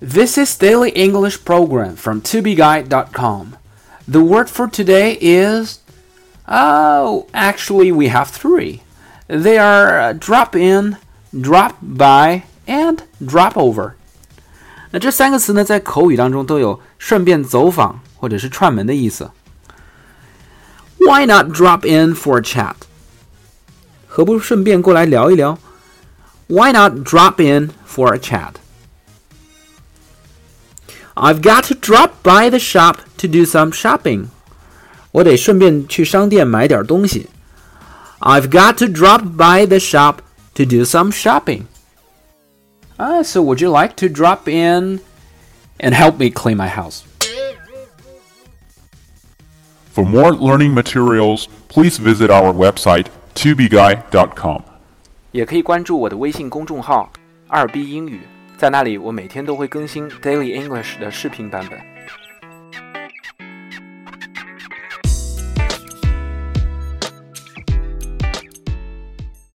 This is Daily English Program from tobeguide.com. The word for today is oh, actually we have three. They are uh, drop in, drop by, and drop over. 那这三个词呢，在口语当中都有顺便走访或者是串门的意思。Why not drop in for a chat？何不顺便过来聊一聊？Why not drop in for a chat？I've got to drop by the shop to do some shopping. 我得顺便去商店买点东西。I've got to drop by the shop to do some shopping. Uh, so would you like to drop in and help me clean my house? For more learning materials, please visit our website tubeguy.com. 也可以关注我的微信公众号“二 B 英语”。 在那里，我每天都会更新 Daily English 的视频版本。